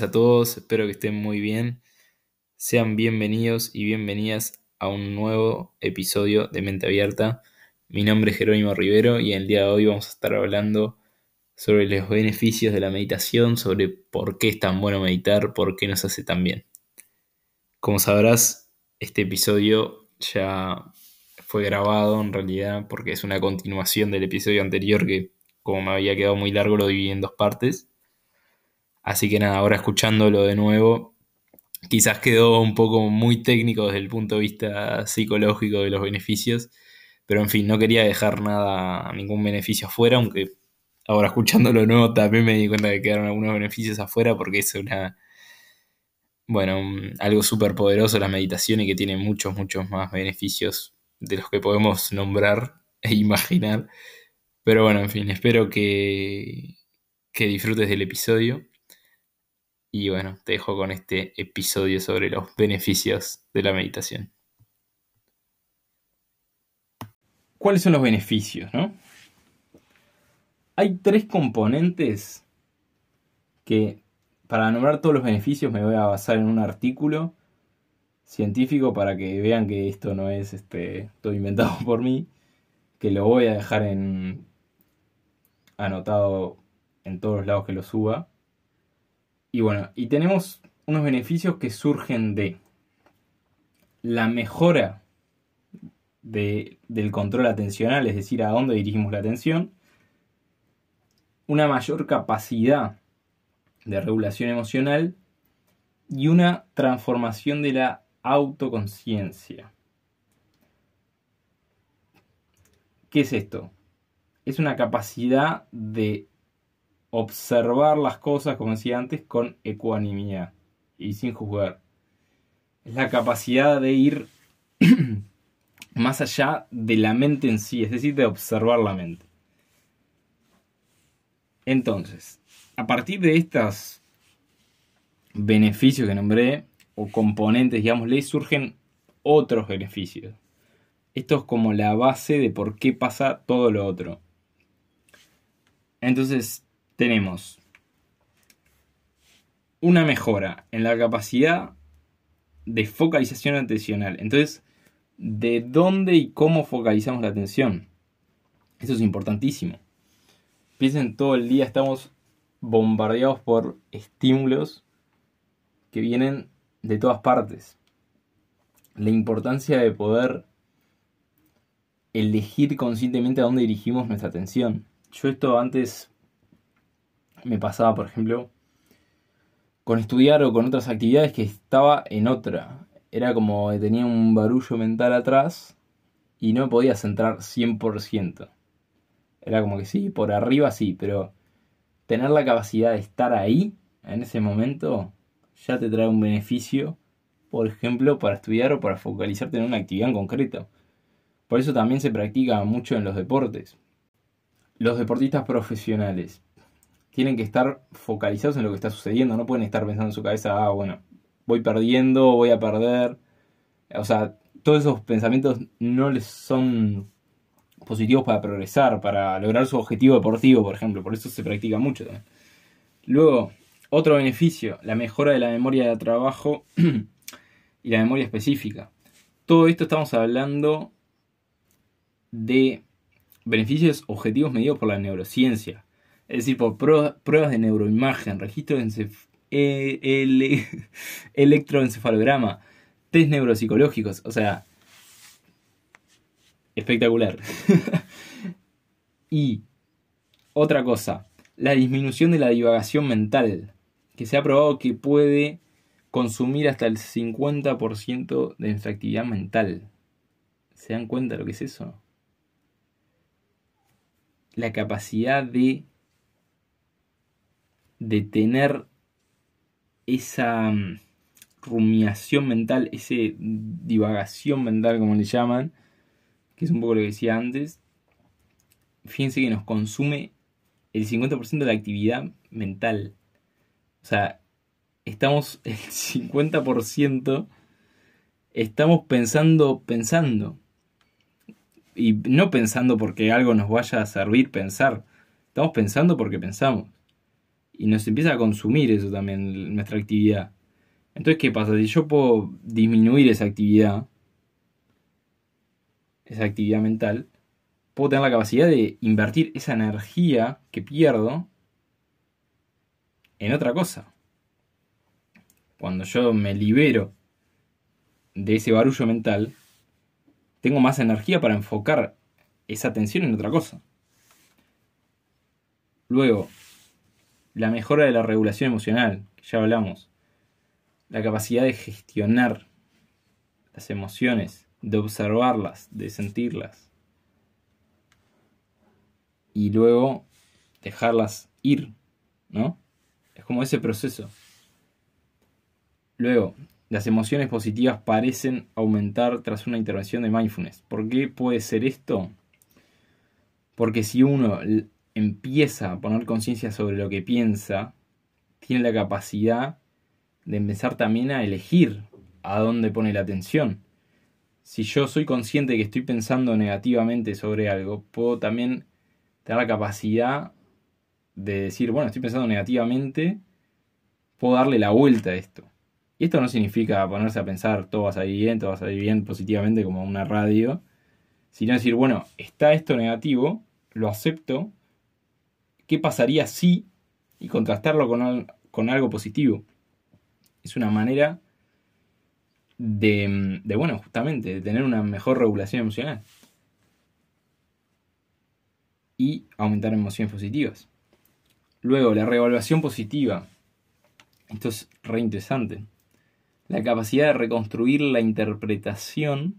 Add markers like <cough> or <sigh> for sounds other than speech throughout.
A todos, espero que estén muy bien. Sean bienvenidos y bienvenidas a un nuevo episodio de Mente Abierta. Mi nombre es Jerónimo Rivero y el día de hoy vamos a estar hablando sobre los beneficios de la meditación, sobre por qué es tan bueno meditar, por qué nos hace tan bien. Como sabrás, este episodio ya fue grabado en realidad porque es una continuación del episodio anterior que como me había quedado muy largo lo dividí en dos partes. Así que nada, ahora escuchándolo de nuevo, quizás quedó un poco muy técnico desde el punto de vista psicológico de los beneficios, pero en fin, no quería dejar nada, ningún beneficio afuera, aunque ahora escuchándolo de nuevo también me di cuenta que quedaron algunos beneficios afuera porque es una, bueno, algo súper poderoso la meditación y que tiene muchos, muchos más beneficios de los que podemos nombrar e imaginar. Pero bueno, en fin, espero que, que disfrutes del episodio. Y bueno, te dejo con este episodio sobre los beneficios de la meditación. ¿Cuáles son los beneficios, no? Hay tres componentes que, para nombrar todos los beneficios, me voy a basar en un artículo científico para que vean que esto no es este, todo inventado <laughs> por mí, que lo voy a dejar en anotado en todos los lados que lo suba. Y bueno, y tenemos unos beneficios que surgen de la mejora del control atencional, es decir, a dónde dirigimos la atención, una mayor capacidad de regulación emocional y una transformación de la autoconciencia. ¿Qué es esto? Es una capacidad de observar las cosas, como decía antes, con ecuanimidad y sin juzgar. Es la capacidad de ir <clears throat> más allá de la mente en sí, es decir, de observar la mente. Entonces, a partir de estos beneficios que nombré, o componentes, le surgen otros beneficios. Esto es como la base de por qué pasa todo lo otro. Entonces, tenemos una mejora en la capacidad de focalización atencional. Entonces, ¿de dónde y cómo focalizamos la atención? Eso es importantísimo. Piensen, todo el día estamos bombardeados por estímulos que vienen de todas partes. La importancia de poder elegir conscientemente a dónde dirigimos nuestra atención. Yo esto antes me pasaba, por ejemplo, con estudiar o con otras actividades que estaba en otra. Era como que tenía un barullo mental atrás y no podía centrar 100%. Era como que sí, por arriba sí, pero tener la capacidad de estar ahí, en ese momento, ya te trae un beneficio, por ejemplo, para estudiar o para focalizarte en una actividad en concreto. Por eso también se practica mucho en los deportes. Los deportistas profesionales tienen que estar focalizados en lo que está sucediendo, no pueden estar pensando en su cabeza, ah, bueno, voy perdiendo, voy a perder. O sea, todos esos pensamientos no les son positivos para progresar, para lograr su objetivo deportivo, por ejemplo. Por eso se practica mucho también. Luego, otro beneficio, la mejora de la memoria de trabajo <clears throat> y la memoria específica. Todo esto estamos hablando de beneficios objetivos medidos por la neurociencia es decir, por pruebas de neuroimagen, registro de e, <laughs> electroencefalograma, test neuropsicológicos, o sea, espectacular. <laughs> y otra cosa, la disminución de la divagación mental, que se ha probado que puede consumir hasta el 50% de nuestra actividad mental. ¿Se dan cuenta lo que es eso? La capacidad de de tener esa mm, rumiación mental, esa divagación mental, como le llaman, que es un poco lo que decía antes, fíjense que nos consume el 50% de la actividad mental. O sea, estamos <laughs> el 50%, estamos pensando, pensando. Y no pensando porque algo nos vaya a servir pensar. Estamos pensando porque pensamos. Y nos empieza a consumir eso también, nuestra actividad. Entonces, ¿qué pasa? Si yo puedo disminuir esa actividad, esa actividad mental, puedo tener la capacidad de invertir esa energía que pierdo en otra cosa. Cuando yo me libero de ese barullo mental, tengo más energía para enfocar esa atención en otra cosa. Luego, la mejora de la regulación emocional, que ya hablamos. La capacidad de gestionar las emociones, de observarlas, de sentirlas. Y luego dejarlas ir, ¿no? Es como ese proceso. Luego, las emociones positivas parecen aumentar tras una intervención de mindfulness. ¿Por qué puede ser esto? Porque si uno empieza a poner conciencia sobre lo que piensa, tiene la capacidad de empezar también a elegir a dónde pone la atención. Si yo soy consciente de que estoy pensando negativamente sobre algo, puedo también tener la capacidad de decir, bueno, estoy pensando negativamente, puedo darle la vuelta a esto. Y esto no significa ponerse a pensar todo va a salir bien, todo va a salir bien positivamente como una radio, sino decir, bueno, está esto negativo, lo acepto, ¿qué pasaría si? y contrastarlo con, con algo positivo. Es una manera de, de, bueno, justamente, de tener una mejor regulación emocional. Y aumentar emociones positivas. Luego, la reevaluación positiva. Esto es re interesante. La capacidad de reconstruir la interpretación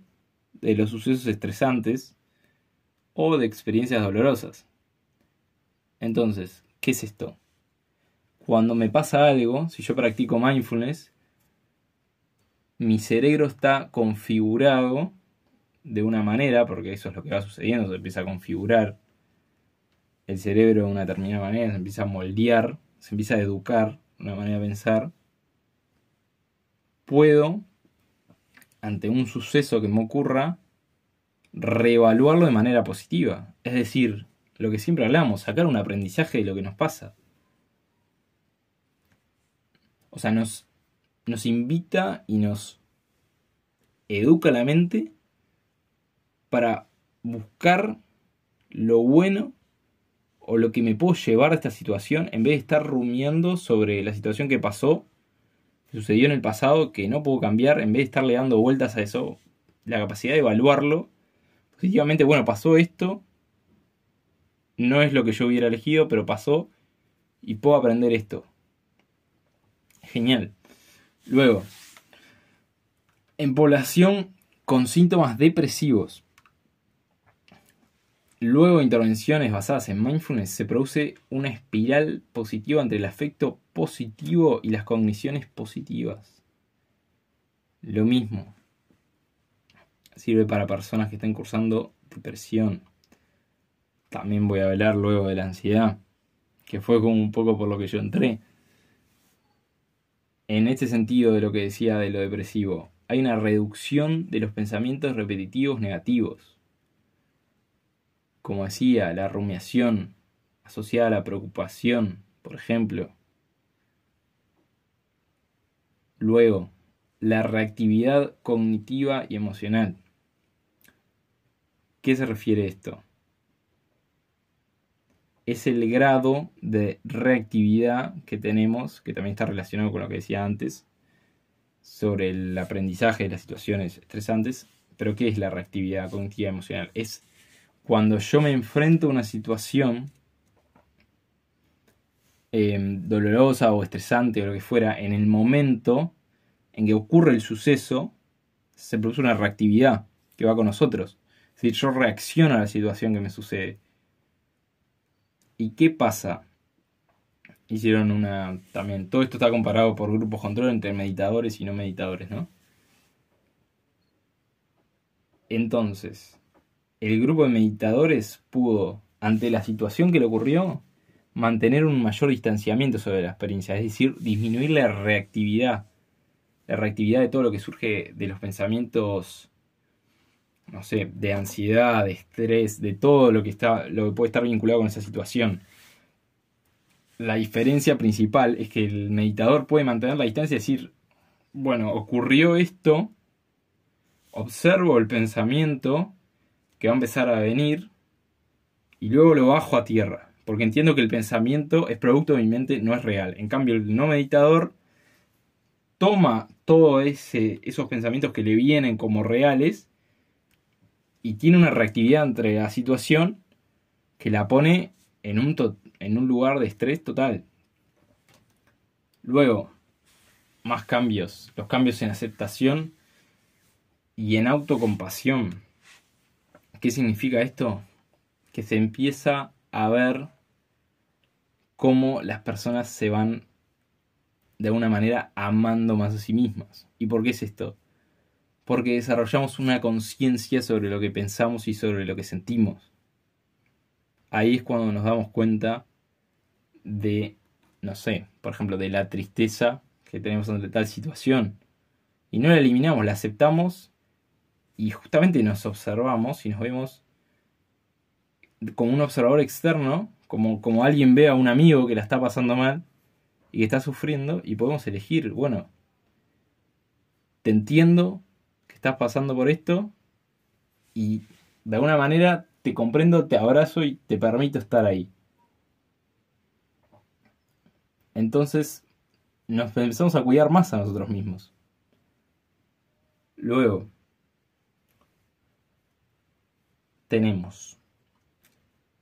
de los sucesos estresantes o de experiencias dolorosas. Entonces, ¿qué es esto? Cuando me pasa algo, si yo practico mindfulness, mi cerebro está configurado de una manera, porque eso es lo que va sucediendo, se empieza a configurar el cerebro de una determinada manera, se empieza a moldear, se empieza a educar, una manera de pensar, puedo, ante un suceso que me ocurra, reevaluarlo de manera positiva. Es decir, lo que siempre hablamos, sacar un aprendizaje de lo que nos pasa. O sea, nos, nos invita y nos educa la mente para buscar lo bueno o lo que me puedo llevar de esta situación en vez de estar rumiando sobre la situación que pasó, que sucedió en el pasado, que no puedo cambiar, en vez de estarle dando vueltas a eso, la capacidad de evaluarlo positivamente, bueno, pasó esto, no es lo que yo hubiera elegido, pero pasó y puedo aprender esto. Genial. Luego, en población con síntomas depresivos, Luego de intervenciones basadas en mindfulness se produce una espiral positiva entre el afecto positivo y las cogniciones positivas. Lo mismo. Sirve para personas que estén cursando depresión. También voy a hablar luego de la ansiedad, que fue como un poco por lo que yo entré. En este sentido de lo que decía de lo depresivo, hay una reducción de los pensamientos repetitivos negativos como decía, la rumiación asociada a la preocupación, por ejemplo. Luego, la reactividad cognitiva y emocional. ¿Qué se refiere esto? Es el grado de reactividad que tenemos, que también está relacionado con lo que decía antes, sobre el aprendizaje de las situaciones estresantes. Pero ¿qué es la reactividad cognitiva emocional? Es cuando yo me enfrento a una situación em, dolorosa o estresante o lo que fuera, en el momento en que ocurre el suceso, se produce una reactividad que va con nosotros. Es decir, yo reacciono a la situación que me sucede. ¿Y qué pasa? Hicieron una. También. Todo esto está comparado por grupos control entre meditadores y no meditadores, ¿no? Entonces, el grupo de meditadores pudo, ante la situación que le ocurrió, mantener un mayor distanciamiento sobre la experiencia, es decir, disminuir la reactividad, la reactividad de todo lo que surge de los pensamientos, no sé, de ansiedad, de estrés, de todo lo que está, lo que puede estar vinculado con esa situación. la diferencia principal es que el meditador puede mantener la distancia y decir, bueno, ocurrió esto, observo el pensamiento que va a empezar a venir y luego lo bajo a tierra, porque entiendo que el pensamiento es producto de mi mente, no es real. En cambio, el no meditador toma todos esos pensamientos que le vienen como reales y tiene una reactividad entre la situación que la pone en un, en un lugar de estrés total. Luego, más cambios. Los cambios en aceptación y en autocompasión. ¿Qué significa esto? Que se empieza a ver cómo las personas se van de alguna manera amando más a sí mismas. ¿Y por qué es esto? Porque desarrollamos una conciencia sobre lo que pensamos y sobre lo que sentimos. Ahí es cuando nos damos cuenta de, no sé, por ejemplo, de la tristeza que tenemos ante tal situación. Y no la eliminamos, la aceptamos y justamente nos observamos y nos vemos como un observador externo, como, como alguien ve a un amigo que la está pasando mal y que está sufriendo y podemos elegir, bueno, te entiendo que estás pasando por esto y de alguna manera te comprendo, te abrazo y te permito estar ahí. Entonces nos empezamos a cuidar más a nosotros mismos. Luego, tenemos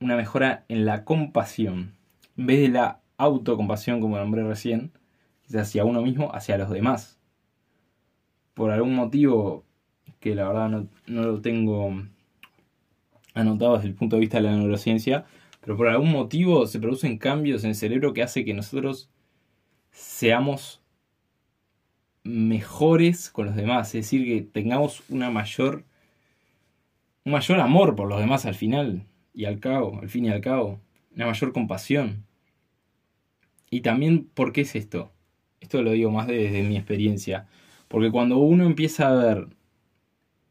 una mejora en la compasión. En vez de la autocompasión, como nombré recién, es hacia uno mismo, hacia los demás. Por algún motivo que la verdad no, no lo tengo anotado desde el punto de vista de la neurociencia, pero por algún motivo se producen cambios en el cerebro que hace que nosotros seamos mejores con los demás, es decir, que tengamos una mayor un mayor amor por los demás al final y al cabo, al fin y al cabo, una mayor compasión. Y también, ¿por qué es esto? Esto lo digo más desde mi experiencia, porque cuando uno empieza a ver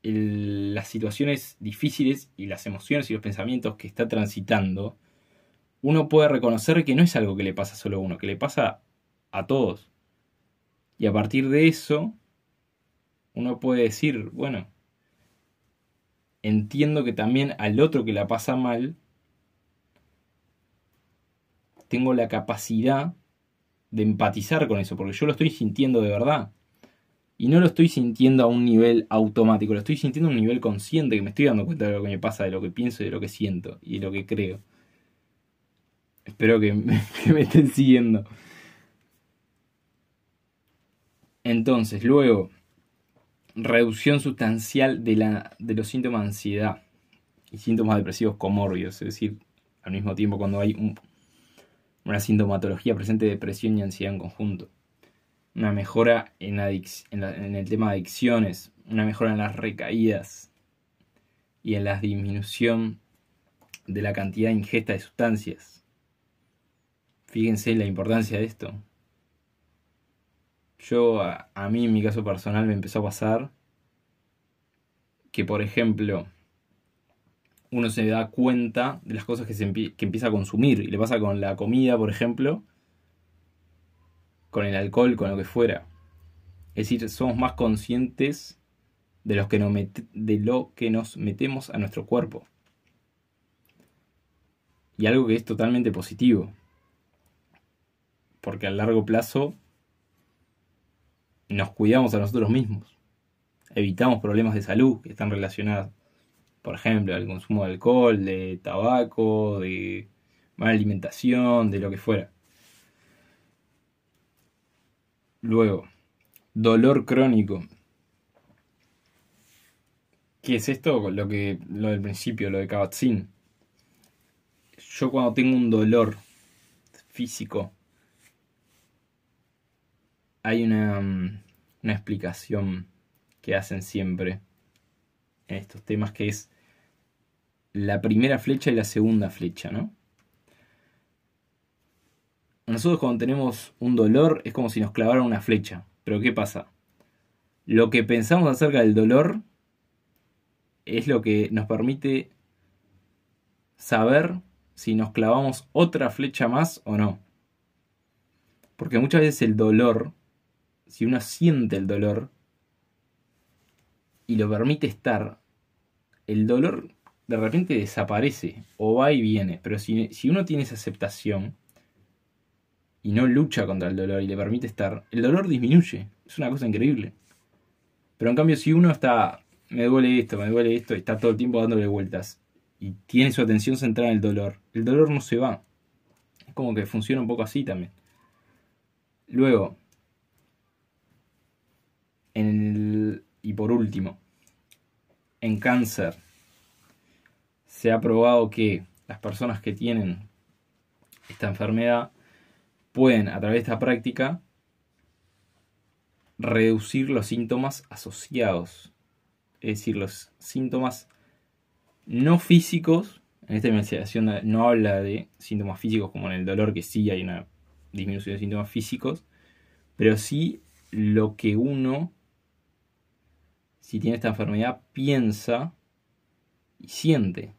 las situaciones difíciles y las emociones y los pensamientos que está transitando, uno puede reconocer que no es algo que le pasa solo a uno, que le pasa a todos. Y a partir de eso, uno puede decir, bueno, entiendo que también al otro que la pasa mal, tengo la capacidad de empatizar con eso, porque yo lo estoy sintiendo de verdad. Y no lo estoy sintiendo a un nivel automático, lo estoy sintiendo a un nivel consciente, que me estoy dando cuenta de lo que me pasa, de lo que pienso, de lo que siento y de lo que creo. Espero <laughs> que, me estén siguiendo. Entonces, luego, reducción sustancial de, la, de los síntomas de ansiedad y síntomas depresivos comórbidos, es decir, al mismo tiempo cuando hay una sintomatología presente de depresión y ansiedad en conjunto. Una mejora en, en, el tema de adicciones, una mejora en las recaídas y en la disminución de la cantidad ingesta de sustancias. Fíjense la importancia de esto. Yo, a, mí en mi caso personal me empezó a pasar que, por ejemplo, uno se da cuenta de las cosas que, se que empieza a consumir. Y le pasa con la comida, por ejemplo, con el alcohol, con lo que fuera. Es decir, somos más conscientes de, los que nos de lo que nos metemos a nuestro cuerpo. Y algo que es totalmente positivo. Porque a largo plazo nos cuidamos a nosotros mismos. Evitamos problemas de salud que están relacionados, por ejemplo, al consumo de alcohol, de tabaco, de mala alimentación, de lo que fuera. Luego, dolor crónico. ¿Qué es esto? Lo que lo del principio, lo de Kabat-Zinn. Yo cuando tengo un dolor físico hay mm, una, explicación que hacen siempre en estos temas que es la primera flecha y la segunda flecha, ¿no? Nosotros cuando tenemos un dolor es como si nos clavaran una flecha. Pero ¿qué pasa? Lo que pensamos acerca del dolor es lo que nos permite saber si nos clavamos otra flecha más o no. Porque muchas veces el dolor, si uno siente el dolor y lo permite estar, el dolor de repente desaparece o va y viene. Pero si, si uno tiene esa aceptación y no lucha contra el dolor y le permite estar, el dolor disminuye. Es una cosa increíble. Pero en cambio, si uno está, me duele esto, me duele esto, y está todo el tiempo dándole vueltas y tiene su atención centrada en el dolor, el dolor no se va. Es como que funciona un poco así también. Luego, en el, y por último, en cáncer, se ha probado que las personas que tienen esta enfermedad pueden, a través de esta práctica, reducir los síntomas asociados. Es decir, los síntomas no físicos. En esta investigación no habla de síntomas físicos como en el dolor, que sí hay una disminución de síntomas físicos, pero sí lo que uno, si tiene esta enfermedad, piensa y siente.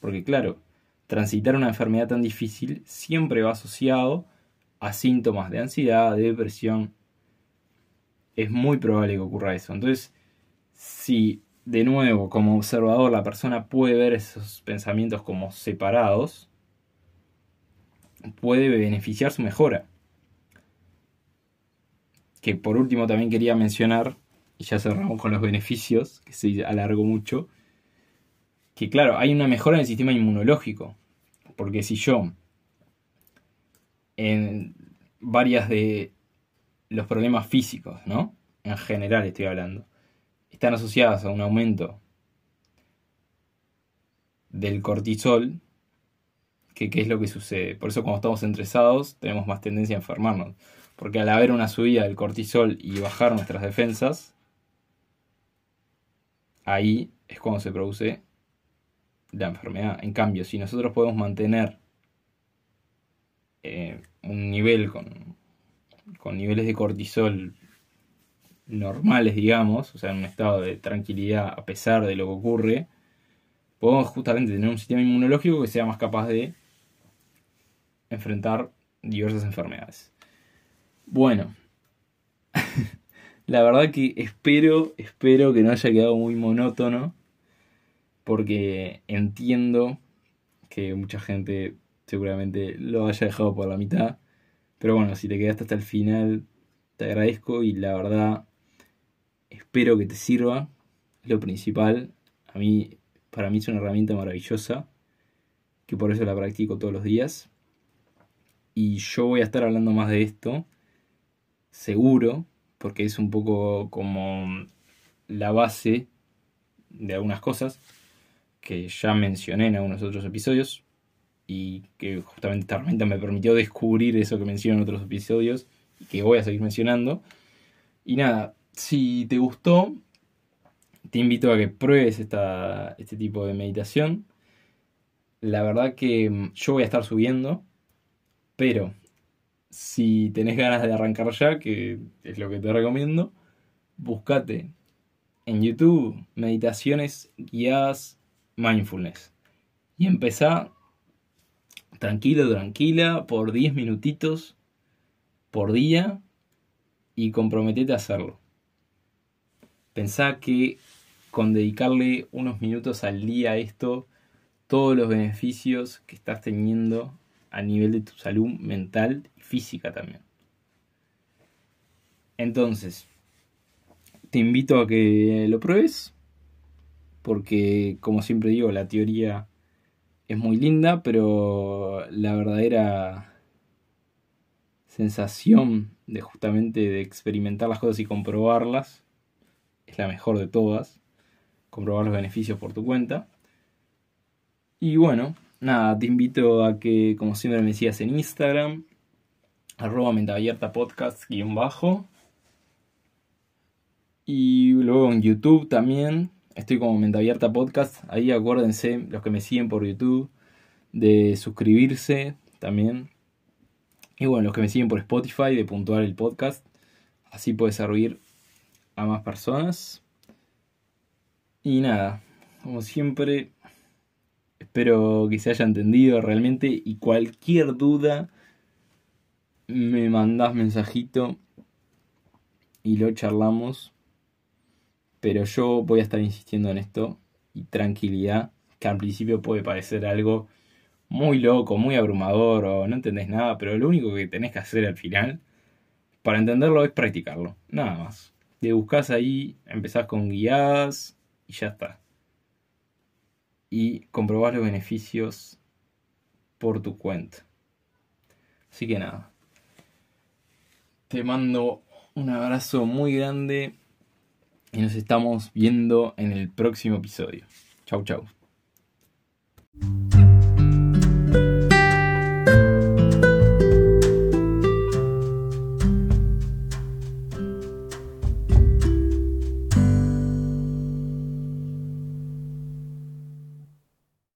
Porque claro, transitar una enfermedad tan difícil siempre va asociado a síntomas de ansiedad, de depresión. Es muy probable que ocurra eso. Entonces, si de nuevo como observador la persona puede ver esos pensamientos como separados, puede beneficiar su mejora. Que por último también quería mencionar, y ya cerramos con los beneficios, que se alargó mucho, que claro, hay una mejora en el sistema inmunológico. Porque si yo, en varias de los problemas físicos, ¿no? En general estoy hablando, están asociadas a un aumento del cortisol, que es lo que sucede. Por eso cuando estamos estresados tenemos más tendencia a enfermarnos. Porque al haber una subida del cortisol y bajar nuestras defensas, ahí es cuando se produce la enfermedad. En cambio, si nosotros podemos mantener eh, un nivel con, con niveles de cortisol normales, digamos, o sea, en un estado de tranquilidad a pesar de lo que ocurre, podemos justamente tener un sistema inmunológico que sea más capaz de enfrentar diversas enfermedades. Bueno, <laughs> la verdad que espero, espero que no haya quedado muy monótono porque entiendo que mucha gente seguramente lo haya dejado por la mitad. Pero bueno, si te quedaste hasta el final, te agradezco y la verdad espero que te sirva. lo principal. A mí, para mí es una herramienta maravillosa, que por eso la practico todos los días. Y yo voy a estar hablando más de esto, seguro, porque es un poco como la base de algunas cosas que ya mencioné en algunos otros episodios y que justamente esta herramienta me permitió descubrir eso que mencioné en otros episodios y que voy a seguir mencionando. Y nada, si te gustó, te invito a que pruebes esta, este tipo de meditación. La verdad que mm, yo voy a estar subiendo, pero si tenés ganas de arrancar ya, que es lo que te recomiendo, búscate en YouTube meditaciones guiadas mindfulness. Y empezá tranquilo, tranquila, por 10 minutitos por día y comprometete a hacerlo. Pensá que con dedicarle unos minutos al día a esto, todos los beneficios que estás teniendo a nivel de tu salud mental y física también. Entonces, te invito a que lo pruebes porque como siempre digo, la teoría es muy linda, pero la verdadera sensación de justamente de experimentar las cosas y comprobarlas es la mejor de todas. Comprobar los beneficios por tu cuenta. Y bueno, nada, te invito a que, como siempre, me sigas en Instagram, arroba abierta podcast guion bajo. Y luego en YouTube también, Estoy como Mente Abierta Podcast. Ahí acuérdense, los que me siguen por YouTube, de suscribirse también. Y bueno, los que me siguen por Spotify, de puntuar el podcast. Así puede servir a más personas. Y nada, como siempre, espero que se haya entendido realmente. Y cualquier duda, me mandás mensajito y lo charlamos. Pero yo voy a estar insistiendo en esto y tranquilidad, que al principio puede parecer algo muy loco, muy abrumador o no entendés nada, pero lo único que tenés que hacer al final para entenderlo es practicarlo, nada más. Te buscas ahí, empezás con guías y ya está. Y comprobás los beneficios por tu cuenta. Así que nada. Te mando un abrazo muy grande y nos estamos viendo en el próximo episodio. Chau, chau.